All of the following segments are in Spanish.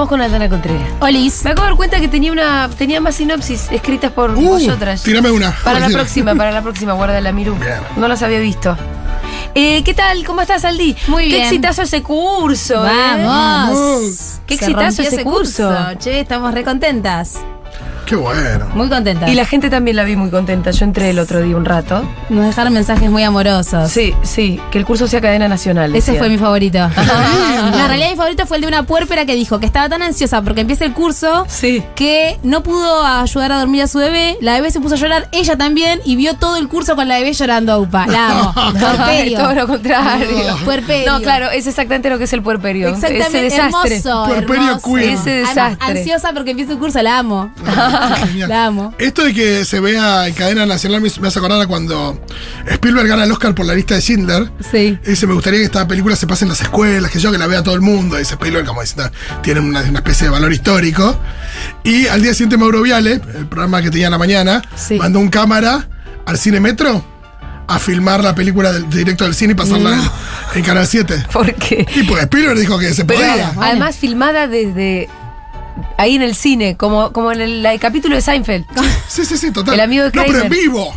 Estamos con Aldana Contreras. Olis. Me acabo de dar cuenta que tenía una tenía más sinopsis escritas por Uh, vosotras. tírame una. Para la próxima, para la próxima, guarda la Miru. Bien. No las había visto. Eh, ¿Qué tal? ¿Cómo estás, Aldi? Muy Qué bien. exitazo ese curso. ¿eh? Vamos. Qué Se exitazo ese curso. Che, estamos re contentas. Qué bueno. Muy contentas. Y la gente también la vi muy contenta. Yo entré el otro día un rato. Nos dejaron mensajes muy amorosos. Sí, sí, que el curso sea cadena nacional. Ese decía. fue mi favorito. en realidad mi favorito fue el de una puérpera que dijo que estaba tan ansiosa porque empieza el curso Sí. que no pudo ayudar a dormir a su bebé. La bebé se puso a llorar, ella también, y vio todo el curso con la bebé llorando, upa. La Puerperio. todo lo contrario. Puerperio. No, claro, es exactamente lo que es el puerperio. Exactamente, Ese desastre. hermoso. Puerperio hermoso. queen. Ese Además, desastre. ansiosa porque empieza el curso, la amo. La amo. Esto de que se vea en cadena nacional me me hace acordar a cuando Spielberg gana el Oscar por la lista de Schindler. Sí. Y dice, me gustaría que esta película se pase en las escuelas, que yo que la vea todo el mundo. Dice Spielberg, como diciendo, tiene una, una especie de valor histórico. Y al día siguiente Mauro Viale, el programa que tenía en la mañana, Sí. mandó un cámara al Cine Metro a filmar la película del, directo del cine y pasarla en, en Canal 7. ¿Por qué? Y pues Spielberg dijo que se Pero podía. además filmada desde ahí en el cine, como, como en el, el capítulo de Seinfeld. Sí, sí, sí, total. El amigo de No, pero en Kramer. vivo.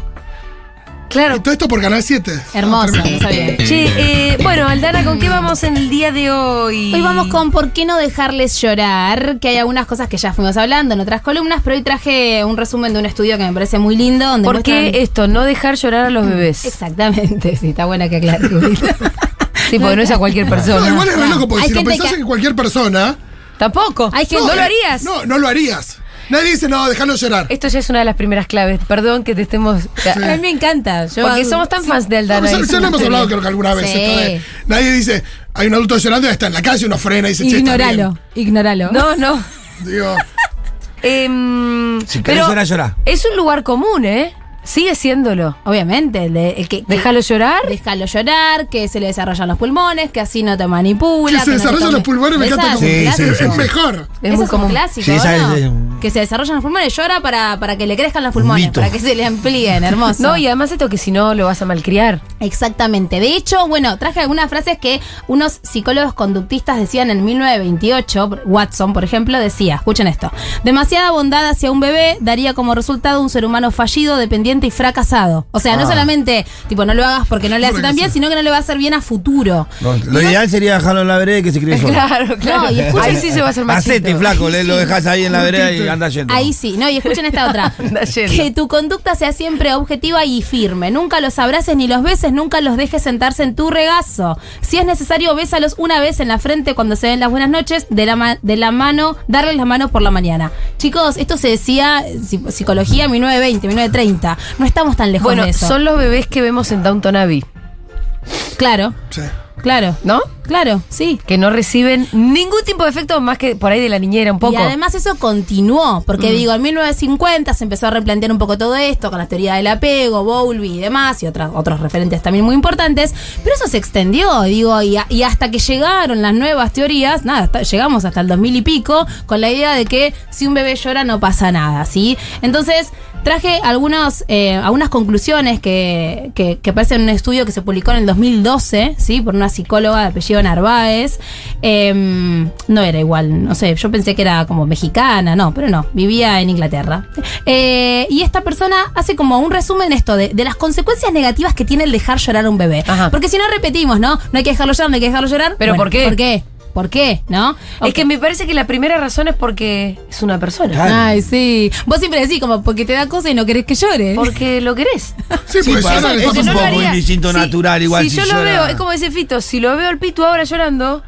Claro. Y todo esto por Canal 7. Hermoso, Ah, tremendo. no sabía. Che, eh, bueno, Aldana, ¿con qué vamos en el día de hoy? Hoy vamos con ¿Por qué no dejarles llorar? Que hay algunas cosas que ya fuimos hablando en otras columnas, pero hoy traje un resumen de un estudio que me parece muy lindo. Donde ¿Por qué muestran- esto? No dejar llorar a los bebés. Exactamente, sí, está buena que aclare. Sí, porque no es a cualquier No, persona. igual es re No. loco, porque Hay si lo pensás que- en cualquier persona. Tampoco. Hay gente- ¿No lo eh, harías? No, no lo harías. Nadie dice, no, déjalo llorar. Esto ya es una de las primeras claves. Perdón que te estemos. A mí me encanta. Yo, Porque somos tan fans de No, Aldana. ya, lo hemos hablado creo que alguna vez. Sí. esto de- nadie dice, hay un adulto llorando y está en la calle, uno frena y dice, che, está Ignóralo, ignóralo. No, no. Digo, Em, Si querés pero llorar, llorá. Es un lugar común, ¿eh? Sigue siéndolo. Obviamente, el, de- el que, que- Déjalo llorar. Déjalo llorar, que se le desarrollan los pulmones, que así no te manipula. que se no te desarrollan tome- los pulmones, me encanta como. Sí, sí, es mejor. Es Ese muy es común. un clásico, Sí, esa ¿no? es- es- Que se desarrollan los pulmones, llora para, para que le crezcan los pulmones, para que se le amplíen, hermoso. No, y además esto que si no lo vas a malcriar. Exactamente. De hecho, bueno, traje algunas frases que unos psicólogos conductistas decían en 1928. Watson, por ejemplo, decía, escuchen esto, demasiada bondad hacia un bebé daría como resultado un ser humano fallido, dependiente y fracasado. O sea, no Ah. solamente, tipo, no lo hagas porque no le hace tan bien, sino que no le va a hacer bien a futuro. No, lo ideal sería dejarlo en la vereda y que se críe solo. Claro, claro. No, y escucha- Ahí sí se va a hacer más Hacete, flaco, le, lo dejas ahí en la vereda y anda yendo. Ahí sí, no, y escuchen esta otra. Anda yendo. que tu conducta sea siempre objetiva y firme. Nunca los abraces ni los beses, nunca los dejes sentarse en tu regazo. Si es necesario, bésalos una vez en la frente cuando se den las buenas noches, de la, ma- de la mano, darles la mano por la mañana. Chicos, esto se decía eh, psi- psicología 1920, 1930. No estamos tan lejos Bueno, de eso. son los bebés que vemos en Downton Abbey, Claro, Sí. claro, ¿no? claro, sí. Que no reciben ningún tipo de efecto más que por ahí de la niñera un poco. Y además eso continuó, porque digo, en 1950 se empezó a replantear un poco todo esto con la teoría del apego, Bowlby y demás, y otras, otros referentes también muy importantes, pero eso se extendió, digo, y, a- y hasta que llegaron las nuevas teorías, nada, hasta- llegamos hasta el 2000 y pico, con la idea de que si un bebé llora no pasa nada, ¿sí? Entonces, traje algunos, eh, algunas conclusiones que, que, que aparecen en un estudio que se publicó en el 2012, ¿sí? Por una psicóloga de apellido Narváez. Em, no era igual, no sé, yo pensé que era como mexicana, no, pero no, vivía en Inglaterra. Eh, y esta persona hace como un resumen esto de, de las consecuencias negativas que tiene el dejar llorar a un bebé. Ajá. Porque si no repetimos, ¿no? No hay que dejarlo llorar, no hay que dejarlo llorar. ¿Pero por qué? ¿Por qué? ¿Por qué? ¿No? Es que me parece que la primera razón es porque es una persona. Claro. Ay, sí. Vos siempre decís como porque te da cosa y no querés que llore. Porque lo querés. Sí, Sí, pues eso es un no lo poco instinto Si- natural, igual Si, si yo lo veo, es como dice Fito, si lo veo al Pitu ahora llorando,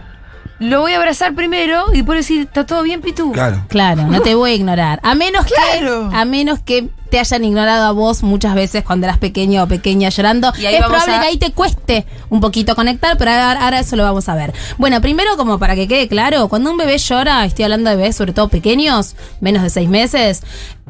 lo voy a abrazar primero y después decir, ¿está todo bien, Pitu? Claro. Claro, no te voy a ignorar. A menos Claro. que a menos que te hayan ignorado a vos muchas veces cuando eras pequeño o pequeña llorando. Y es probable a- que ahí te cueste un poquito conectar, pero ahora, ahora eso lo vamos a ver. Bueno, primero como para que quede claro, cuando un bebé llora, estoy hablando de bebés sobre todo pequeños, menos de seis meses,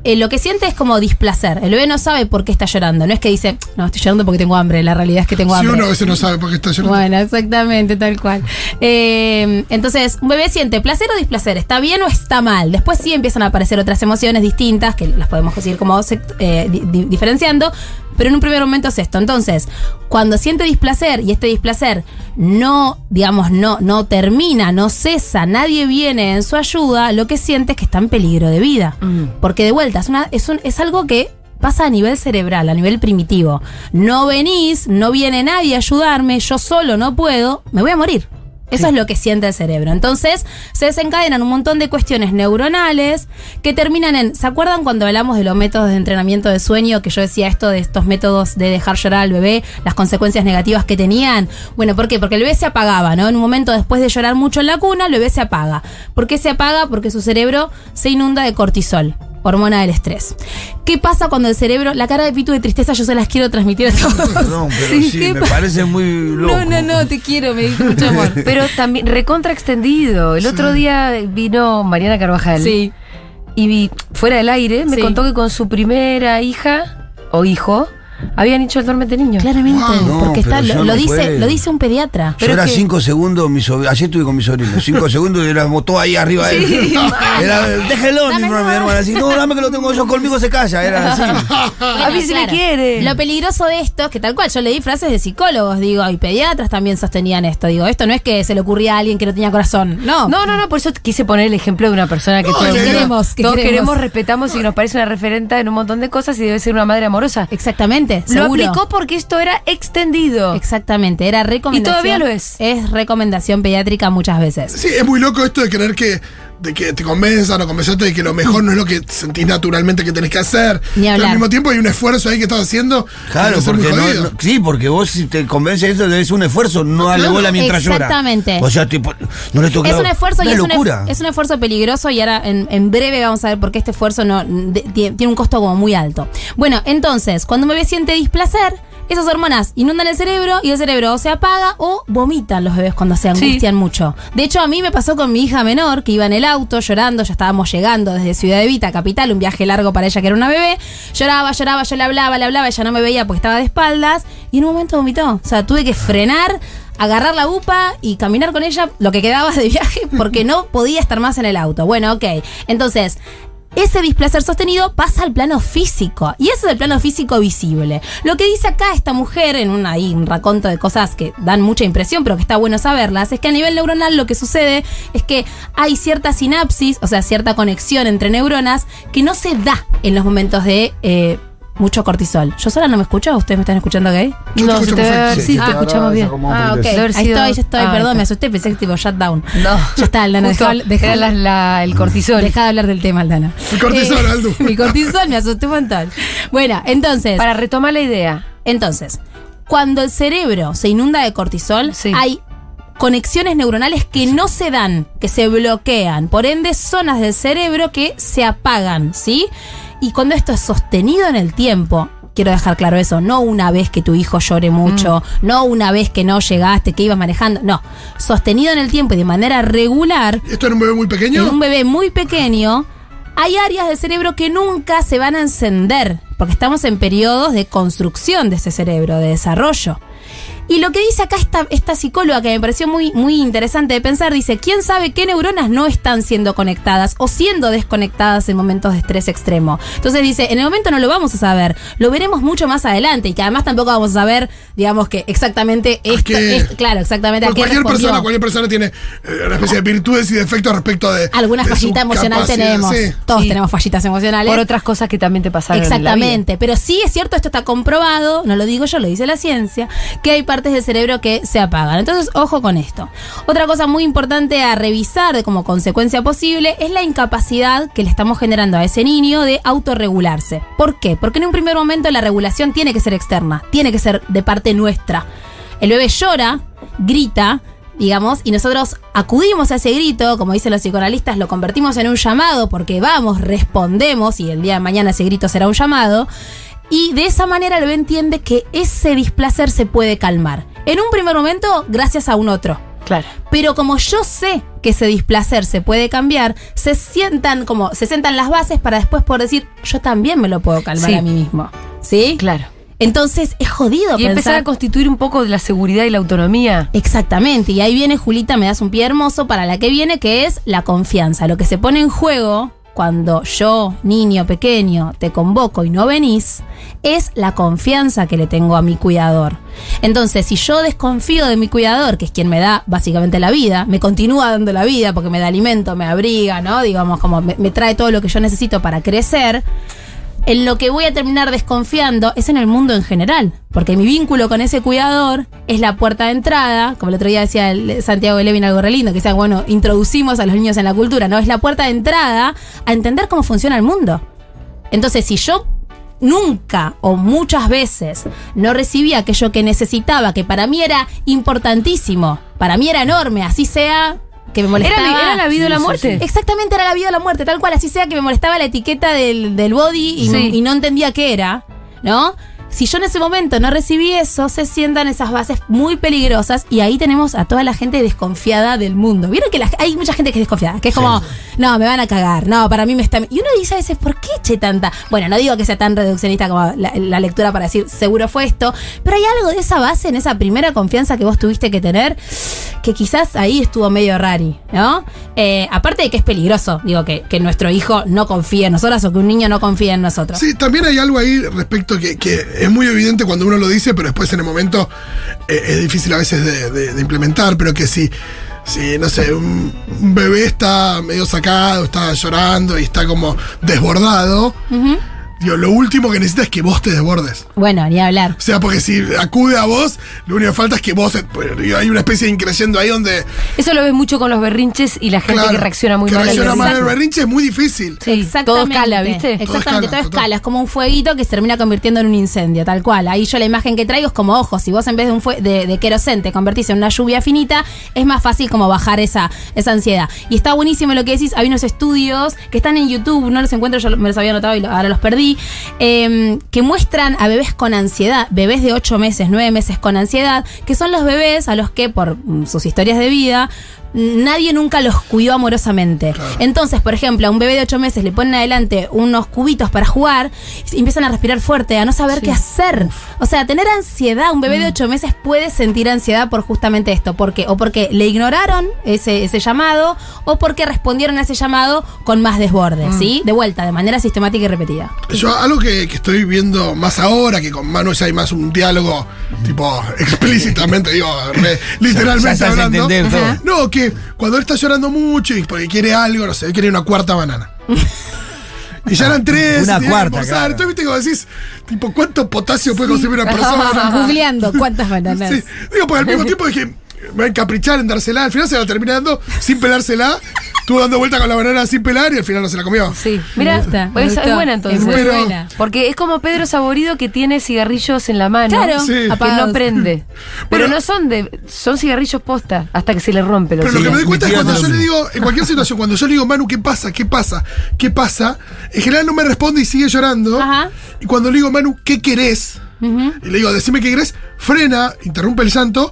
eh, lo que siente es como displacer. El bebé no sabe por qué está llorando. No es que dice, no, estoy llorando porque tengo hambre. La realidad es que tengo Si hambre. uno a veces no sabe por qué está llorando. Bueno, exactamente, tal cual. Eh, entonces, un bebé siente placer o displacer, está bien o está mal. Después sí empiezan a aparecer otras emociones distintas, que las podemos decir como eh, di- di- diferenciando, pero en un primer momento es esto. Entonces, cuando siente displacer y este displacer no, digamos, no, no termina, no cesa, nadie viene en su ayuda, lo que siente es que está en peligro de vida. Porque de vuelta, es, una, es, un- es algo que pasa a nivel cerebral, a nivel primitivo. No venís, no viene nadie a ayudarme, yo solo no puedo, me voy a morir. Eso es lo que siente el cerebro. Entonces, se desencadenan un montón de cuestiones neuronales que terminan en. ¿Se acuerdan cuando hablamos de los métodos de entrenamiento de sueño? Que yo decía esto de estos métodos de dejar llorar al bebé, las consecuencias negativas que tenían. Bueno, ¿por qué? Porque el bebé se apagaba, ¿no? En un momento después de llorar mucho en la cuna, el bebé se apaga. ¿Por qué se apaga? Porque su cerebro se inunda de cortisol hormona del estrés. ¿Qué pasa cuando el cerebro, la cara de Pitu de tristeza, yo se las quiero transmitir a todos? Perdón, pero sí, ¿qué me pa- parece muy loco. No, no, no, te quiero, me dijo mucho amor. Pero también recontra extendido. El otro día vino Mariana Carvajal. Sí. Y vi, fuera del aire, me Sí. contó que con su primera hija o hijo habían hecho el dormente niño. Claramente, No, porque está, lo, lo no dice, lo dice un pediatra. Yo Pero era que- cinco segundos, mi sobrino, ayer estuve con mi sobrino, cinco segundos y era todo ahí arriba de él. Era, déjelo, mi hermano, no. mi hermana, así, no, dame que lo tengo yo conmigo, se calla, era así. a mí sí me quiere. Lo peligroso de esto es que tal cual, yo leí frases de psicólogos, digo, y pediatras también sostenían esto. Digo, esto no es que se le ocurría a alguien que no tenía corazón. No. No, no, no, por eso quise poner el ejemplo de una persona que No, todo el que mundo- queremos, que todos queremos. queremos, respetamos y que nos parece una referente en un montón de cosas y debe ser una madre amorosa. Exactamente. Lo seguro. aplicó porque esto era extendido. Exactamente, era recomendación. todavía lo es. Es recomendación pediátrica muchas veces. Sí, es muy loco esto de creer que, de que te convenzan o convencerte de que lo mejor no es lo que sentís naturalmente que tenés que hacer. Ni Pero al mismo tiempo hay un esfuerzo ahí que estás haciendo. Claro, porque no, sí, porque vos si te convence esto debe ser un esfuerzo, no darle Claro. bola mientras llora. Exactamente. O sea, tipo, no le toca Es un esfuerzo y una es un, locura. es un esfuerzo peligroso y ahora en, en breve vamos a ver por qué este esfuerzo no de- tie- tiene un costo como muy alto. Bueno, entonces, cuando un bebé siente displacer, esas hormonas inundan el cerebro y el cerebro o se apaga o vomitan los bebés cuando se Sí. angustian mucho. De hecho, a mí me pasó con mi hija menor que iba en el auto llorando, ya estábamos llegando desde Ciudad de Vita, capital, un viaje largo para ella que era una bebé. Lloraba, lloraba, yo le hablaba, le hablaba, ella no me veía porque estaba de espaldas y en un momento vomitó. O sea, tuve que frenar agarrar la upa y caminar con ella lo que quedaba de viaje porque no podía estar más en el auto. Bueno, ok. Entonces, ese displacer sostenido pasa al plano físico. Y ese es el plano físico visible. Lo que dice acá esta mujer, en un, ahí, raconto de cosas que dan mucha impresión, pero que está bueno saberlas, es que a nivel neuronal lo que sucede es que hay cierta sinapsis, o sea, cierta conexión entre neuronas, que no se da en los momentos de eh, mucho cortisol. ¿Yo sola no me escucho? ¿Ustedes me están escuchando gay? Yo no, te perfecto. sí, Sí, te escuchamos bien. Ah, ok. Ahí estoy, ya estoy. Ah, Perdón, está. me asusté, pensé que tipo shutdown. No. Ya está, Aldana. La- la- el cortisol. Deja de hablar del tema, Aldana. Mi cortisol, Aldo. Mi cortisol me asusté un montón. Bueno, entonces. Para retomar la idea. Entonces, cuando el cerebro se inunda de cortisol, Sí. hay conexiones neuronales que no se dan, que se bloquean. Por ende, zonas del cerebro que se apagan, ¿sí? Y cuando esto es sostenido en el tiempo, quiero dejar claro eso, no una vez que tu hijo llore mucho, no una vez que no llegaste, que ibas manejando, no. Sostenido en el tiempo y de manera regular, ¿Esto era un bebé muy pequeño? en un bebé muy pequeño, hay áreas del cerebro que nunca se van a encender, porque estamos en periodos de construcción de ese cerebro, de desarrollo. Y lo que dice acá esta, esta psicóloga, que me pareció muy, muy interesante de pensar, dice, ¿quién sabe qué neuronas no están siendo conectadas o siendo desconectadas en momentos de estrés extremo? Entonces dice, en el momento no lo vamos a saber, lo veremos mucho más adelante y que además tampoco vamos a saber, digamos que exactamente esto, qué? es- claro, exactamente a Porque qué cualquier respondió. persona, cualquier persona tiene eh, una especie de virtudes y defectos respecto de. Alguna de su fallita emocional capacidad, tenemos. sí. Todos Sí. tenemos fallitas emocionales. Por otras cosas que también te pasaron. en la vida. Exactamente, pero sí es cierto, esto está comprobado, no lo digo yo, lo dice la ciencia, que hay partes del cerebro que se apagan. Entonces, ojo con esto. Otra cosa muy importante a revisar como consecuencia posible es la incapacidad que le estamos generando a ese niño de autorregularse. ¿Por qué? Porque en un primer momento la regulación tiene que ser externa, tiene que ser de parte nuestra. El bebé llora, grita, digamos, y nosotros acudimos a ese grito, como dicen los psicoanalistas, lo convertimos en un llamado porque vamos, respondemos y el día de mañana ese grito será un llamado. Y de esa manera el bebé entiende que ese displacer se puede calmar. En un primer momento, gracias a un otro. Claro. Pero como yo sé que ese displacer se puede cambiar, se sientan como, se sientan las bases para después poder decir, yo también me lo puedo calmar Sí. a mí mismo. ¿Sí? Claro. Entonces es jodido Y empezar a constituir un poco de la seguridad y la autonomía. Exactamente, y ahí viene Julita, me das un pie hermoso para la que viene, que es la confianza. Lo que se pone en juego cuando yo, niño pequeño, te convoco y no venís, es la confianza que le tengo a mi cuidador. Entonces, si yo desconfío de mi cuidador, que es quien me da básicamente la vida, me continúa dando la vida porque me da alimento, me abriga, ¿no? Digamos, como me, me trae todo lo que yo necesito para crecer en lo que voy a terminar desconfiando es en el mundo en general. Porque mi vínculo con ese cuidador es la puerta de entrada, como el otro día decía el Santiago de Levin algo re lindo, que decía, bueno, introducimos a los niños en la cultura, ¿no? Es la puerta de entrada a entender cómo funciona el mundo. Entonces, si yo nunca o muchas veces no recibí aquello que necesitaba, que para mí era importantísimo, para mí era enorme, así sea que me molestaba. Era, era la vida o la muerte. Exactamente, era la vida o la muerte, tal cual, así sea que me molestaba la etiqueta del, del body y, Sí. y no entendía qué era, ¿no? Si yo en ese momento no recibí eso, se sientan esas bases muy peligrosas y ahí tenemos a toda la gente desconfiada del mundo. Vieron que la- hay mucha gente que es desconfiada, que es como, no, me van a cagar, no, para mí me está... Y uno dice a veces, ¿por qué eche tanta? Bueno, no digo que sea tan reduccionista como la, la lectura para decir, seguro fue esto, pero hay algo de esa base, en esa primera confianza que vos tuviste que tener, que quizás ahí estuvo medio rari, ¿no? Eh, aparte de que es peligroso, digo, que, que nuestro hijo no confíe en nosotras o que un niño no confíe en nosotros. Sí, también hay algo ahí respecto que, que es muy evidente cuando uno lo dice, pero después en el momento eh, es difícil a veces de, implementar, pero que si, si no sé, un bebé está medio sacado, está llorando y está como desbordado, digo, lo último que necesita es que vos te desbordes. Bueno, ni hablar. O sea, porque si acude a vos, lo único que falta es que vos, pues, digo, hay una especie de increyendo ahí donde... Eso lo ves mucho con los berrinches y la gente claro, que reacciona muy que mal al reacciona mal al berrinche. berrinche es muy difícil. Sí, todo escala, ¿viste? Exactamente, escala, todo escala. Es como un fueguito que se termina convirtiendo en un incendio, tal cual. Ahí yo la imagen que traigo es como, ojo, si vos en vez de un fue de, de querosén te convertís en una lluvia finita, es más fácil como bajar esa, esa ansiedad. Y está buenísimo lo que decís. Hay unos estudios que están en YouTube, no los encuentro, yo me los había anotado y ahora los perdí, eh, que muestran a bebés con ansiedad, bebés de 8 meses, 9 meses con ansiedad, que son los bebés a los que por mm, sus historias de vida nadie nunca los cuidó amorosamente. Entonces, por ejemplo, a un bebé de 8 meses le ponen adelante unos cubitos para jugar y empiezan a respirar fuerte, a no saber qué hacer. O sea, tener ansiedad, un bebé de 8 meses puede sentir ansiedad por justamente esto. ¿Por qué? O porque le ignoraron ese, ese llamado o porque respondieron a ese llamado con más desborde, ¿sí? De vuelta, de manera sistemática y repetida. Yo algo que, que estoy viendo más ahora, que con Manu ya hay más un diálogo, tipo, explícitamente, digo, re- literalmente Ya hablando. No, que cuando él está llorando mucho y porque quiere algo, no sé, quiere una cuarta banana. Y ya eran tres, Una cuarta, claro. Entonces, viste, como decís, tipo, ¿cuánto potasio puede consumir una persona? Googleando cuántas bananas. Sí, digo, porque al mismo tiempo dije, va a encaprichar en dársela. Al final se la termina dando sin pelársela. Estuvo dando vuelta con la banana sin pelar y al final no se la comió. Sí, mira, pues es gustó. buena entonces. Es muy Pero- buena. Porque es como Pedro Saborido que tiene cigarrillos en la mano. Claro, Sí. Que no prende. Pero Bueno. no son de. Son cigarrillos posta hasta que se le rompe los Pero lo que me doy cuenta es cuando yo le digo, en cualquier situación, cuando yo le digo, Manu, ¿qué pasa? ¿Qué pasa? ¿Qué pasa? En general no me responde y sigue llorando. Ajá. Y cuando le digo, Manu, ¿qué querés? Y le digo, decime qué querés, frena, interrumpe el llanto.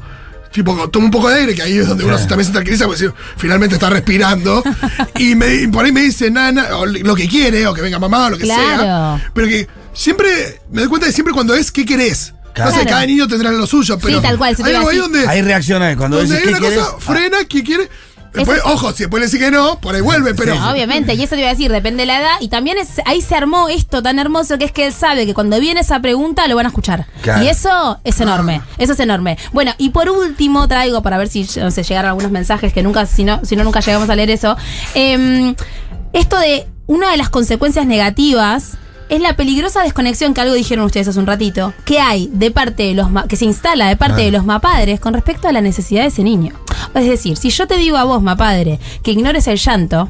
Tipo, toma un poco de aire, que ahí es donde uno también se tranquiliza, porque finalmente está respirando. y, me, y por ahí me dice nana, o lo que quiere, o que venga mamá, o lo que Claro. sea. Pero que siempre, me doy cuenta de siempre cuando es qué querés. Claro. No sé, cada niño tendrá lo suyo, pero. tal cual, hay algo ahí donde. Ahí reacciona. Cuando Donde decís hay qué una quieres. cosa, frena, ¿qué quiere? Después, ojo, si después le dice que no, por ahí vuelve, pero. Sí. Obviamente, y eso te iba a decir, depende de la edad. Y también es, ahí se armó esto tan hermoso que es que él sabe que cuando viene esa pregunta lo van a escuchar. Claro. Y eso es enorme, eso es enorme. Bueno, y por último traigo, para ver si no sé, llegaron algunos mensajes que nunca, si no, si no nunca llegamos a leer eso. em, esto de una de las consecuencias negativas es la peligrosa desconexión que algo dijeron ustedes hace un ratito, que hay de parte de los ma- que se instala de parte Ah. de los mapadres con respecto a la necesidad de ese niño. Es decir, si yo te digo a vos, mapadre, que ignores el llanto,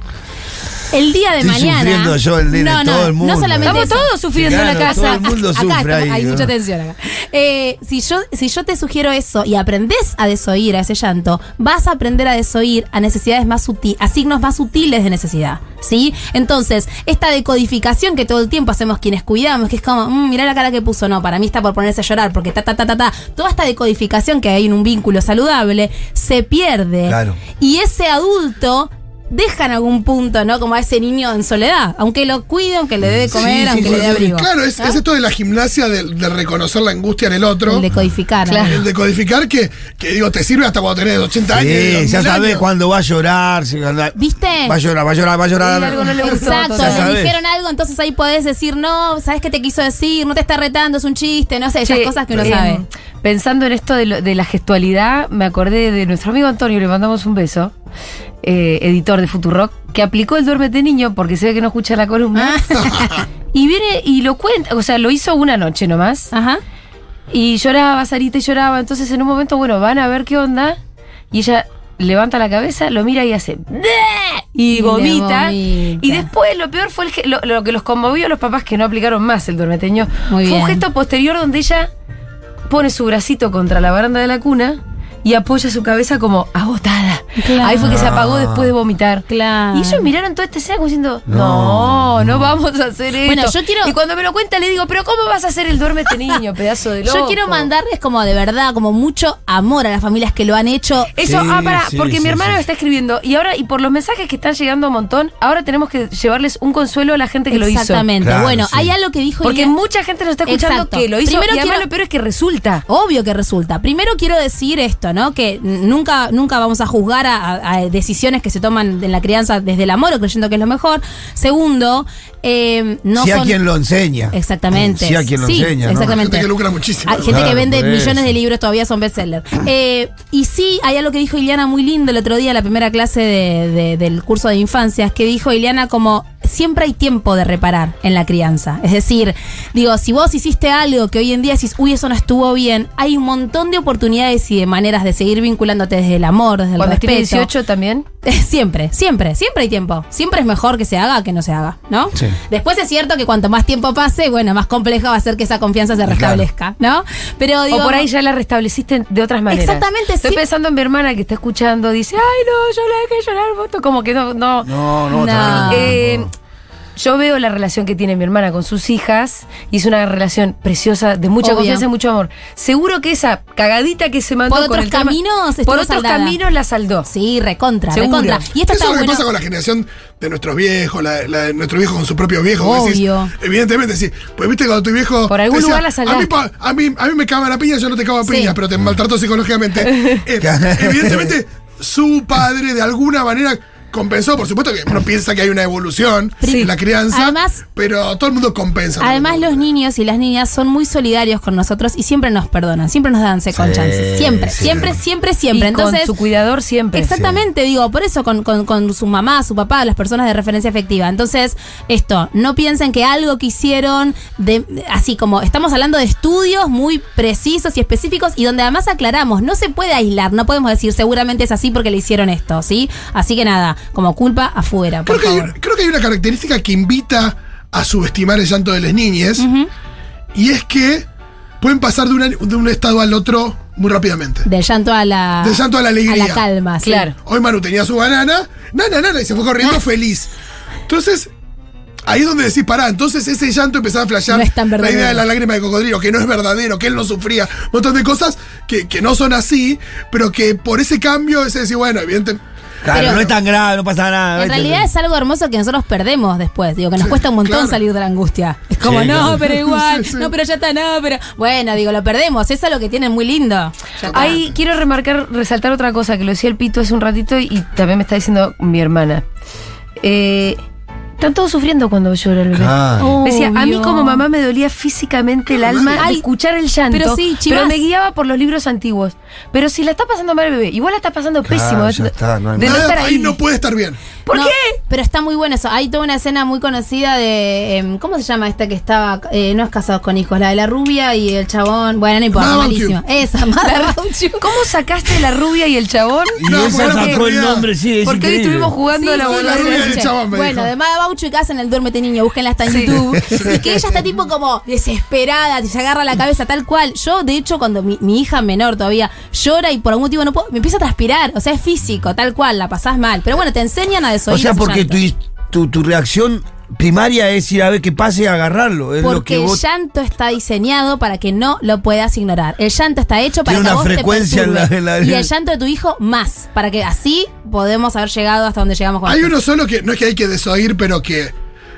el día de Estoy mañana. sufriendo yo, el nene, no, no, todo el mundo. No solamente Estamos eso. todos sufriendo en la casa. todo el mundo Acá sufre estamos- ahí. hay ¿no? mucha tensión acá. Eh, si, yo, si yo te sugiero eso y aprendes a desoír a ese llanto, vas a aprender a desoír a necesidades más sutiles, a signos más sutiles de necesidad. ¿Sí? Entonces, esta decodificación que todo el tiempo hacemos quienes cuidamos, que es como, "Mm, mirá la cara que puso, no, para mí está por ponerse a llorar, porque ta, ta, ta, ta, ta. Toda esta decodificación que hay en un vínculo saludable se pierde. Claro. Y ese adulto deja en algún punto, ¿no? Como a ese niño en soledad. Aunque lo cuide, aunque le dé de comer, Sí, sí, aunque sí, le dé abrigo. Claro, es, ¿no? es esto de la gimnasia de, de reconocer la angustia en el otro. El de codificar. ¿no? El de codificar que, que digo, te sirve hasta cuando tenés 80 años. Sí, digo, ya sabes años. cuándo va a llorar. si- ¿Viste? Va a llorar, va a llorar, va a llorar. Algo no le gustó, Exacto, le dijeron algo, entonces ahí podés decir, no, ¿sabes qué te quiso decir? No te está retando, es un chiste, no sé, esas cosas que uno eh, sabe. Pensando en esto de, lo- de la gestualidad, me acordé de nuestro amigo Antonio, le mandamos un beso, eh, editor de Futurock, que aplicó el duérmete niño porque se ve que no escucha la columna. Ah. y viene y lo cuenta, o sea, lo hizo una noche nomás. Ajá. Y lloraba, Sarita y lloraba. Entonces en un momento, bueno, van a ver qué onda. Y ella levanta la cabeza, lo mira y hace. Y Y vomita. Y después lo peor fue el lo, lo que los conmovió a los papás que no aplicaron más el duermeteño. Muy fue un gesto posterior donde ella pone su bracito contra la baranda de la cuna y apoya su cabeza como agotada. Claro. Ahí fue que se apagó después de vomitar. Claro. Y ellos miraron toda esta escena como diciendo, no, no, vamos a hacer esto. Bueno, yo quiero- Y cuando me lo cuenta le digo, pero ¿cómo vas a hacer el duérmete niño, pedazo de loco? Yo quiero mandarles como de verdad, como mucho amor a las familias que lo han hecho. Eso, Sí, ah, para, sí, porque sí, mi hermana sí. me está escribiendo. Y ahora, y por los mensajes que están llegando un montón, ahora tenemos que llevarles un consuelo a la gente que lo hizo. Exactamente. Claro, bueno, sí. hay algo que dijo Porque mucha gente nos está escuchando Exacto. que lo hizo. Primero y quiero- lo peor es que resulta. Obvio que resulta. Primero quiero decir esto, ¿no? Que nunca, nunca vamos a juzgar a, a- a decisiones que se toman en la crianza desde el amor o creyendo que es lo mejor. Segundo, eh, no si a quien lo enseña. Exactamente. Si a quien lo Sí, enseña. ¿no? exactamente. Gente que lucra muchísimo. Hay gente Claro, que vende millones de libros, todavía son bestsellers. Eh, y sí, hay algo que dijo Ileana muy lindo el otro día, en la primera clase de- de- del curso de infancias, que dijo Ileana como siempre hay tiempo de reparar en la crianza. Es decir, digo, si vos hiciste algo que hoy en día decís, uy, eso no estuvo bien, hay un montón de oportunidades y de maneras de seguir vinculándote desde el amor, desde el Cuando respeto. Estés 18 también. Siempre, siempre, siempre hay tiempo. Siempre es mejor que se haga que no se haga, ¿no? Sí. Después es cierto que cuanto más tiempo pase, bueno, más compleja va a ser que esa confianza se restablezca, ¿no? Pero digo, o por ahí ya la restableciste de otras maneras. Exactamente, Estoy sí. pensando en mi hermana que está escuchando, dice, ay no, yo la dejé llorar, voto", como que no, no. No, no, No. está bien. Yo veo la relación que tiene mi hermana con sus hijas y es una relación preciosa, de mucha Obvio. confianza y mucho amor. Seguro que esa cagadita que se mandó Por con otros el caminos por otros saldada. caminos la saldó. Sí, recontra, Seguro. recontra. Y esto Eso está es lo que bueno. pasa con la generación de nuestros viejos, la, la de nuestros viejos con sus propios viejos. decís, Obvio. evidentemente, sí. Pues viste cuando tu viejo. Por algún decía, lugar la a saldaste. mí, pa- a, mí, a mí me caga la piña, yo no te cago a Sí. piña, pero te maltrato psicológicamente. Eh, evidentemente, su padre de alguna manera compensó. Por supuesto que uno piensa que hay una evolución Sí. en la crianza, Además- pero todo el mundo compensa. Además, los niños y las niñas son muy solidarios con nosotros y siempre nos perdonan, siempre nos dan second Sí, chances. Siempre, sí. siempre, siempre, siempre. Y Entonces, con su cuidador siempre. Exactamente, digo, por eso con, con- con su mamá, su papá, las personas de referencia afectiva. Entonces, esto, no piensen que algo que hicieron, de- así como estamos hablando de estudios muy precisos y específicos y donde además aclaramos, no se puede aislar, no podemos decir seguramente es así porque le hicieron esto, ¿sí? Así que nada, como culpa afuera, por Creo que, hay, favor. una- creo que hay una característica que invita a subestimar el llanto de las niñas, y es que pueden pasar de, una- de un estado al otro muy rápidamente. Del llanto a la, Del llanto a la alegría. A la calma, sí. Claro. Hoy Manu tenía su banana, nana, nana, y se fue corriendo feliz. Entonces, ahí es donde decís, pará, entonces ese llanto empezaba a flashear No es tan la idea de la lágrima de cocodrilo, que no es verdadero, que él no sufría, un montón de cosas que, que no son así, pero que por ese cambio, ese decir, bueno, evidentemente. Claro, Pero- no es tan grave, no pasa nada. En ¿viste? realidad es algo hermoso que nosotros perdemos después. Digo, que nos Sí, cuesta un montón claro. salir de la angustia. Es como, Sí, no, claro. pero igual, Sí, sí. no, pero ya está, no, pero. Bueno, digo, lo perdemos. Eso es lo que tienen muy lindo. Ahí quiero remarcar, resaltar otra cosa que lo decía el Pito hace un ratito y, y también me está diciendo mi hermana. Eh, están todos sufriendo cuando llora el bebé. Claro. Decía, a mí como mamá me dolía físicamente el alma Ay, de escuchar el llanto, pero sí, chivas. pero me guiaba por los libros antiguos. Pero si la está pasando mal el bebé, igual la está pasando Claro, pésimo. ya está, no hay de no estar ahí ahí. no puede estar bien. ¿Por No, qué? Pero está muy bueno eso. Hay toda una escena muy conocida de. em, ¿Cómo se llama esta que estaba. eh, no es casados con hijos, la de la rubia y el chabón. Bueno, no importa, malísima. Esa, Bauchu. ¿Cómo sacaste la rubia y el chabón? Y No, esa sacó el nombre, sí, es Porque hoy increíble. estuvimos jugando Sí, a la sí, la rubia y el chabón me Bueno, dijo. de Y que hacen el Duérmete Niño, búsquenla hasta en Sí. YouTube. Y que ella está tipo como desesperada, se agarra la cabeza tal cual. Yo, de hecho, cuando mi, mi hija menor todavía llora y por algún motivo no puedo, me empieza a transpirar. O sea, es físico, tal cual, la pasás mal. Pero bueno, te enseñan a O desoír sea, ese porque tu, tu, tu reacción primaria es ir a ver qué pase y agarrarlo. Es lo Porque que el vos llanto está diseñado para que no lo puedas ignorar. El llanto está hecho para Tiene que una vos te frecuencia en la- en la- Y el llanto de tu hijo más, para que así podemos haber llegado hasta donde llegamos con Hay esto. uno solo que no es que hay que desoír, pero que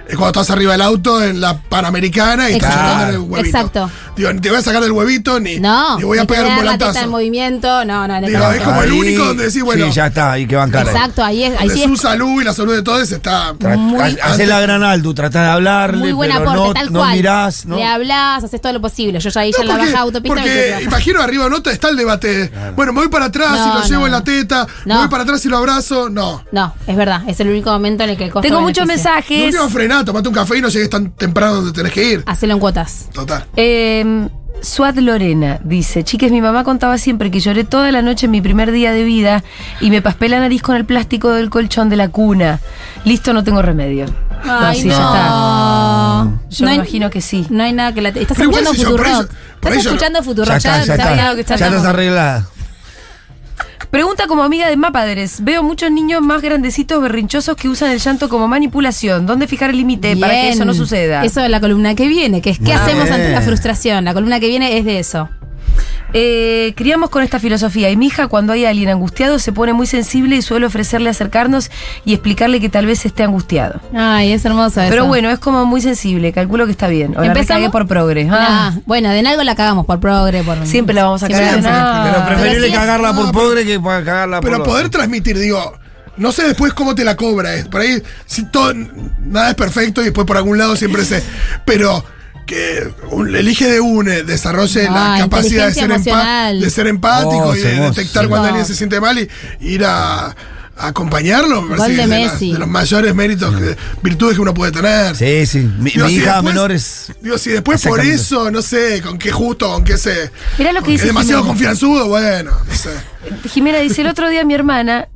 es cuando estás arriba del auto en la Panamericana y estás Exacto. sacando el huevito. Exacto. Digo, ni te voy a sacar del huevito ni, No, ni voy a pegar un teta en volantazo. movimiento, no, no, en Digo, es como el único donde decís, bueno, Sí, ya está, hay que bancar. ahí. Exacto, ahí, es, ahí de sí su es salud y la salud de todos está. Tra- Muy- ha- Hacé la gran Aldu, tratá de hablarle, muy buen pero aporte, no, tal no cual. mirás, ¿no? Le hablas, haces todo lo posible. Yo ya ahí ya en la baja autopista me porque imagino arriba nota está el debate. Bueno, me voy para atrás y No, lo llevo no. en la teta, me No. voy para atrás y lo abrazo. No. No, es verdad, es el único momento en el que el costo Tengo muchos beneficio. Lo mensajes. Frená, tomate un café y no llegues tan temprano donde tenés que ir. Hacelo en cuotas. Total. Eh, Suat Lorena dice, chiques, mi mamá contaba siempre que lloré toda la noche en mi primer día de vida y me paspé la nariz con el plástico del colchón de la cuna. Listo, no tengo remedio. Ay, sí, no. ya está. Yo No me hay- imagino que sí. No hay nada que la. Estás Pero igual escuchando si Futurock. Estás escuchando Futurock. Ya está, ya está Ya está estás arreglada. Pregunta como amiga de Mapadres. Veo muchos niños más grandecitos berrinchosos que usan el llanto como manipulación. ¿Dónde fijar el límite para que eso no suceda? Eso es la columna que viene, que es ¿qué hacemos ante la frustración? La columna que viene es de eso. Eh, criamos con esta filosofía y mi hija cuando hay alguien angustiado se pone muy sensible y suelo ofrecerle acercarnos y explicarle que tal vez esté angustiado. Ay, es hermoso eso. Pero bueno, es como muy sensible, calculo que está bien. O la por progre. Ah, Ah, bueno, de en algo la cagamos por progre, por. siempre la vamos a Siempre cagar. Ah, Pero preferible es- cagarla por no, pobre que cagarla por Pero poder transmitir, digo, no sé después cómo te la cobra. es- Por ahí, si todo, nada es perfecto y después por algún lado siempre se. Pero que un- elige de UNE desarrolle Ah, la capacidad de ser, emocional. de ser empático Oh, y de detectar sí. cuando No. alguien se siente mal y ir a, a acompañarlo. me parece que de Messi. de los mayores méritos, que- virtudes que uno puede tener. Sí, sí. Mi, Digo, mi si hija después- menor es. Digo, si después por eso, no sé, con qué justo, con qué se. Mirá lo que dice es demasiado Jimena. confianzudo, bueno, no sé. Jimena dice, el otro día mi hermana,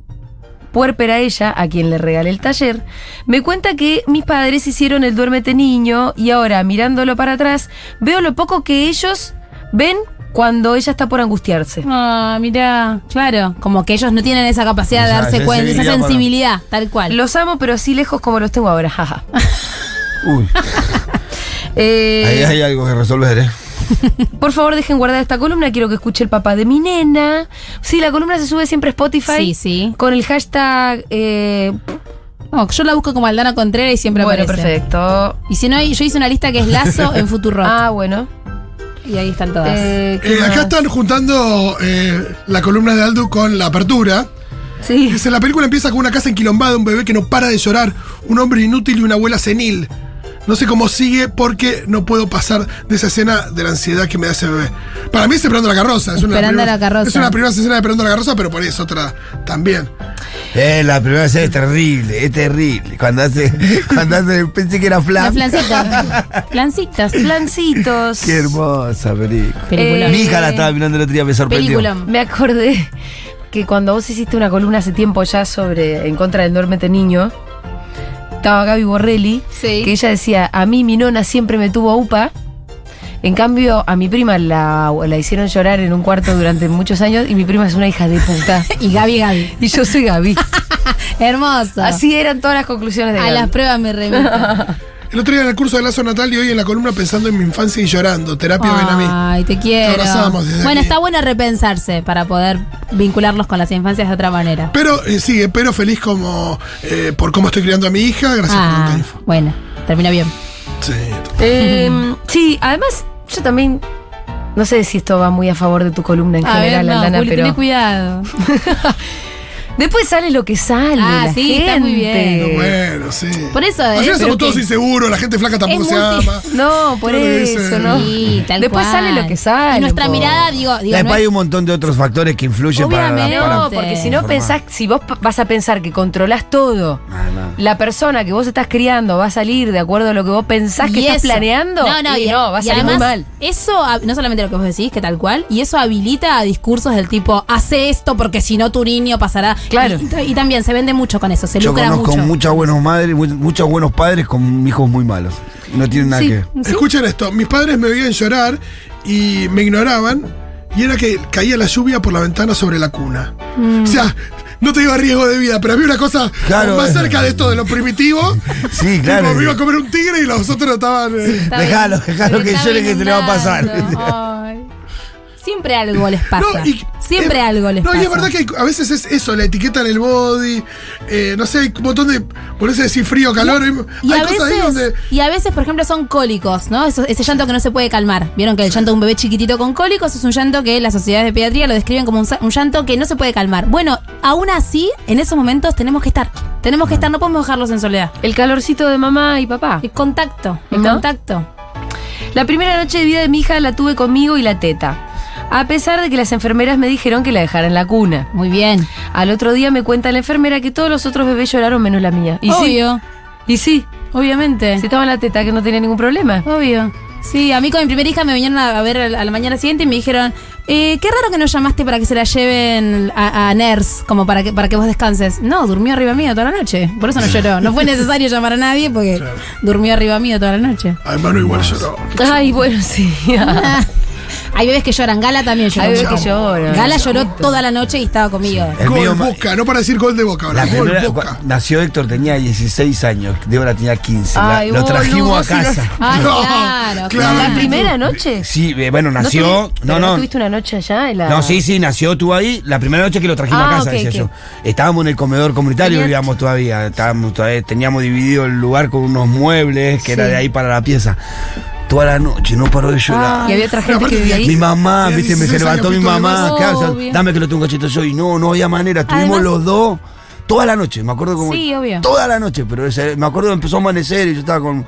puérpera ella, a quien le regalé el taller, me cuenta que mis padres hicieron el duérmete niño y ahora, mirándolo para atrás, veo lo poco que ellos ven cuando ella está por angustiarse. Ah, mira, claro, como que ellos no tienen esa capacidad de darse cuenta, esa sensibilidad para- sensibilidad, tal cual. Los amo, pero así lejos como los tengo ahora, jaja. Uy, Eh, ahí hay algo que resolver, ¿eh? Por favor, dejen guardar esta columna. Quiero que escuche el papá de mi nena. Sí, la columna se sube siempre a Spotify. Sí, sí. Con el hashtag. eh, No, yo la busco como Aldana Contreras y siempre bueno, aparece. perfecto. Y si no, hay- yo hice una lista que es Lazo en Futurock. Ah, bueno. y ahí están todas. Eh, ¿qué Eh, acá están juntando eh, la columna de Aldo con la apertura. Sí. Dice, la película empieza con una casa enquilombada, un bebé que no para de llorar, un hombre inútil y una abuela senil. No sé cómo sigue porque no puedo pasar de esa escena de la ansiedad que me da ese bebé. Para mí es Esperando la carroza. Es una Esperando primeras- la carroza. Es una primera escena de Esperando la carroza, pero por ahí es otra también. Eh, la primera vez es terrible, es terrible. Cuando hace, cuando hace, pensé que era La flan. flancita. Flancitas. Flancitos. Qué hermosa película. Película. Eh, Mi hija la estaba mirando el otro día, me sorprendió. Película. Me acordé que cuando vos hiciste una columna hace tiempo ya sobre en contra del duérmete niño, estaba Gaby Borrelli, Sí. que ella decía, a mí mi nona siempre me tuvo upa. En cambio, a mi prima la, la hicieron llorar en un cuarto durante muchos años y mi prima es una hija de puta. Y Gaby Gaby. Y yo soy Gaby. Hermoso. Así eran todas las conclusiones de A Gaby. las pruebas me remito. El otro día en el curso de Lazo Natal y hoy en la columna pensando en mi infancia y llorando. Terapia ven a mí. Ay, te quiero. Te abrazamos desde bueno, aquí. está bueno repensarse para poder vincularlos con las infancias de otra manera. Pero eh, sigue, pero feliz como eh, por cómo estoy criando a mi hija. Gracias por Ah, tanta info. bueno, termina bien. Sí. Eh, sí, además, yo también. No sé si esto va muy a favor de tu columna en A ver, general, no, Aldana, Juli, pero. tené cuidado. Después sale lo que sale. Ah, la sí, está muy bien. Bueno, sí. Por eso, final Pero somos todos inseguros, la gente flaca tampoco Es se ama. No, por eso, ¿no? Sí, tal Después cual. sale lo que sale. Y nuestra mirada, digo, digo Después no hay es- un montón de otros factores que influyen para, Obviamente. para- No, porque si no pensás, si vos vas a pensar que controlás todo, Ah, no. la persona que vos estás criando va a salir de acuerdo a lo que vos pensás que estás planeando, No, no, y, y, no, va a salir muy además, mal. Eso, no solamente lo que vos decís, que tal cual, y eso habilita a discursos del tipo, hace esto porque si no tu niño pasará. Claro. Y, y también se vende mucho con eso, se Yo lucra conozco mucho. muchas buenas madres, mu- muchos buenos padres con hijos muy malos. No tienen nada Sí. que Escuchen esto, mis padres me veían llorar y me ignoraban y era que caía la lluvia por la ventana sobre la cuna. Mm. O sea, no te digo a riesgo de vida, pero había una cosa Claro. más cerca de esto de lo primitivo. Sí, claro. Tipo, me iba a comer un tigre y los otros estaban. eh, Dejalo, dejalo que llore que te le va a pasar. Ay. Siempre algo les pasa. No, y- Siempre eh, algo les no, pasa. y es verdad que hay- a veces es eso, la etiqueta en el body, eh, no sé, hay un montón de. Por eso decir frío, calor. hay Y hay a, cosas ahí veces, donde. y a veces, por ejemplo, son cólicos, ¿no? Eso- ese llanto que no se puede calmar. Vieron que el llanto de un bebé chiquitito con cólicos es un llanto que las sociedades de pediatría lo describen como un, llanto que no se puede calmar. Bueno, aún así, en esos momentos tenemos que estar. Tenemos que estar, no podemos dejarlos en soledad. El calorcito de mamá y papá. El contacto, el ¿No? contacto. La primera noche de vida de mi hija la tuve conmigo y la teta. A pesar de que las enfermeras me dijeron que la dejara en la cuna. Muy bien. Al otro día me cuenta la enfermera que todos los otros bebés lloraron menos la mía. Y Obvio, sí. Y sí. obviamente. Si estaba en la teta que no tenía ningún problema. Obvio. Sí, a mí con mi primera hija me vinieron a ver a la mañana siguiente y me dijeron, eh, qué raro que no llamaste para que se la lleven a, a NERS, como para que, para que vos descanses. No, durmió arriba mío toda la noche. Por eso no lloró. No fue necesario llamar a nadie porque durmió arriba mío toda la noche. Ay, Manu igual lloró. Ay, bueno, sí. Hay bebés que lloran. Gala también lloró. Hay bebés que lloran. Gala lloró toda la noche y estaba conmigo. El Gol mío Boca, no para decir gol de Boca, ahora, La gol primera, Boca. nació Héctor, tenía 16 años, Débora tenía 15. La- Ay, lo trajimos boludo, a no- casa. Ay, No, claro. claro. ¿La primera noche? Sí, eh, bueno, ¿No nació. tuvi- No, no. tuviste una noche allá? en la- No, sí, sí, nació tú ahí. La primera noche que lo trajimos Ah, a casa, ok, decía yo. Estábamos en el comedor comunitario, Tenía- vivíamos todavía. Estábamos todavía. Teníamos dividido el lugar con unos muebles que era de ahí para la pieza. Toda la noche, no paró de llorar. Y había otra gente que vivía ahí. Mi mamá, viste, me se 16 levantó mi años, mamá. más. ¿qué haces? Obvio. Dame que lo tengo un cachito yo. Y no, no había manera. Estuvimos Además- los dos toda la noche. Me acuerdo como. Sí, obvio. Toda la noche, pero ese- me acuerdo que empezó a amanecer y yo estaba con.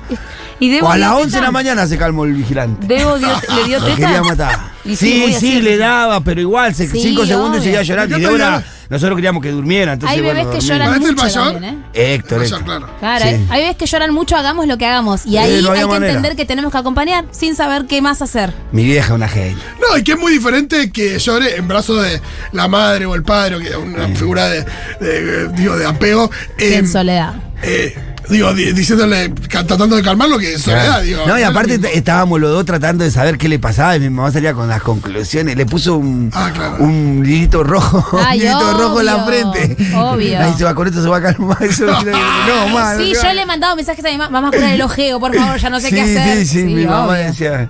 Y Debo O a dio las teta. 11 de la mañana se calmó el vigilante. Debo dio- le dio Me teta. quería matar. Y sí, sí, le daba, pero igual, se- Sí, cinco segundos y obvio. seguía llorando. Y Débora, llorar. nosotros queríamos que durmiera. Entonces, Hay bebés bueno, que lloran ¿Este es mucho mayor? también, ¿eh? Héctor, Mayor, Héctor. claro. Claro, Sí. hay, hay veces que lloran mucho, hagamos lo que hagamos. Y Eh, ahí no hay que manera. entender que tenemos que acompañar sin saber qué más hacer. Mi vieja una genia. No, y que es muy diferente que llore en brazos de la madre o el padre, o que una figura de, de, digo, de apego. que eh, en soledad. Eh, digo, di- diciéndole, tratando de calmarlo, que es soledad, Claro. digo. no, y aparte estábamos los dos tratando de saber qué le pasaba y mi mamá salía con las conclusiones. Le puso un, Ah, claro. un hilito rojo, Ay, un hilito rojo en la frente. obvio. Ahí se va, con esto se va a calmar. Eso, no, más. Sí, no, yo le he mandado mensajes a mi mamá, mamá curar el ojeo, por favor, ya no sé qué Sí, hacer. Sí, sí, mi mamá decía.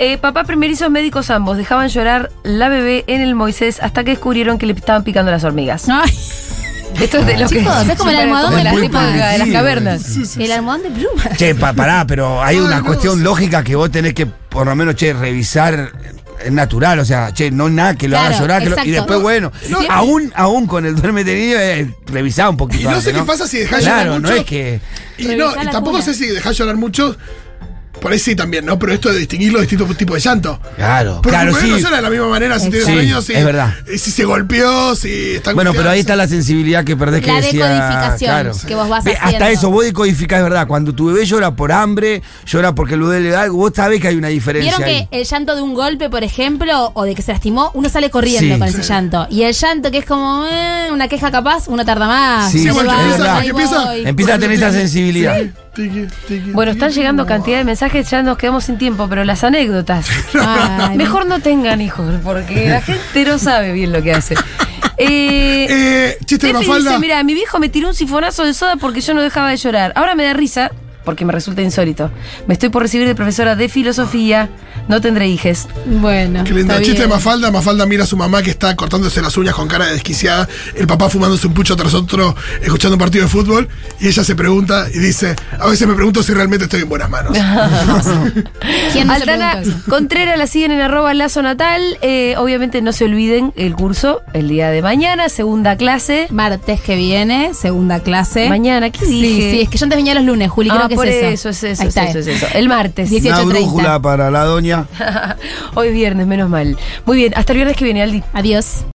Eh, papá primerizos médicos ambos dejaban llorar la bebé en el Moisés hasta que descubrieron que le estaban picando las hormigas. Ay, Esto es de lo que Chicos, es como el almohadón de épocas de las cavernas. Sí, sí, el almohadón de pluma. Che, pa- pará, pero hay Ay, una no, cuestión lógica que vos tenés que, por lo menos, che, revisar. Es natural, o sea, che, no nada que lo haga Claro, llorar. que lo- y después, bueno, No, aún, aún con el duerme tenido, eh, revisá un poquito. Y no antes, sé qué pasa si dejás Claro, llorar no mucho. es que. Y, no, y la tampoco cuna. sé si dejás llorar mucho. Por ahí sí también, ¿no? Pero esto de distinguir los distintos tipos de llanto. Claro, Porque claro, sí. no llora de la misma manera si tiene Sí, sueño, si, es verdad. si se golpeó, si está Bueno, pero ahí está la sensibilidad que perdés que La decía. decodificación claro. que vos vas Ve, haciendo. Hasta eso, vos decodificás, es verdad. Cuando tu bebé llora por hambre, llora porque le duele algo, vos sabés que hay una diferencia. Vieron ahí. que el llanto de un golpe, por ejemplo, o de que se lastimó, uno sale corriendo Sí. con ese Sí. llanto. Y el llanto que es como eh, una queja capaz, uno tarda más. Sí, bueno, que empieza- que empieza-. Empieza a tener esa sensibilidad. Tiqui, tiqui, Bueno, están tiqui, llegando cantidad de mensajes, ya nos quedamos sin tiempo, pero las anécdotas. Ay, Mejor no tengan hijos, porque la gente no sabe bien lo que hace. Eh, Eh, chiste de Mafalda. dice, mira, mi viejo me tiró un sifonazo de soda porque yo no dejaba de llorar. Ahora me da risa porque me resulta insólito. Me estoy por recibir de profesora de filosofía. No tendré hijes. Bueno. Qué lindo. Chiste de. Mafalda. Mafalda mira a su mamá que está cortándose las uñas con cara de desquiciada. El papá fumándose un pucho tras otro, escuchando un partido de fútbol. Y ella se pregunta y dice: A veces me pregunto si realmente estoy en buenas manos. ¿Quién no Aldana? Contreras la siguen en arroba lazo natal. Eh, obviamente no se olviden el curso el día de mañana, segunda clase. Martes que viene, segunda clase. Mañana, ¿qué Sí, dije? sí, es que yo antes venía los lunes, Juli, Ah, creo que por es eso, eso. es eso, Ahí es está. eso, es eso. El martes. 18. Una 18:30. brújula para la doña. Hoy viernes, menos mal. Muy bien, hasta el viernes que viene, Aldi. Adiós.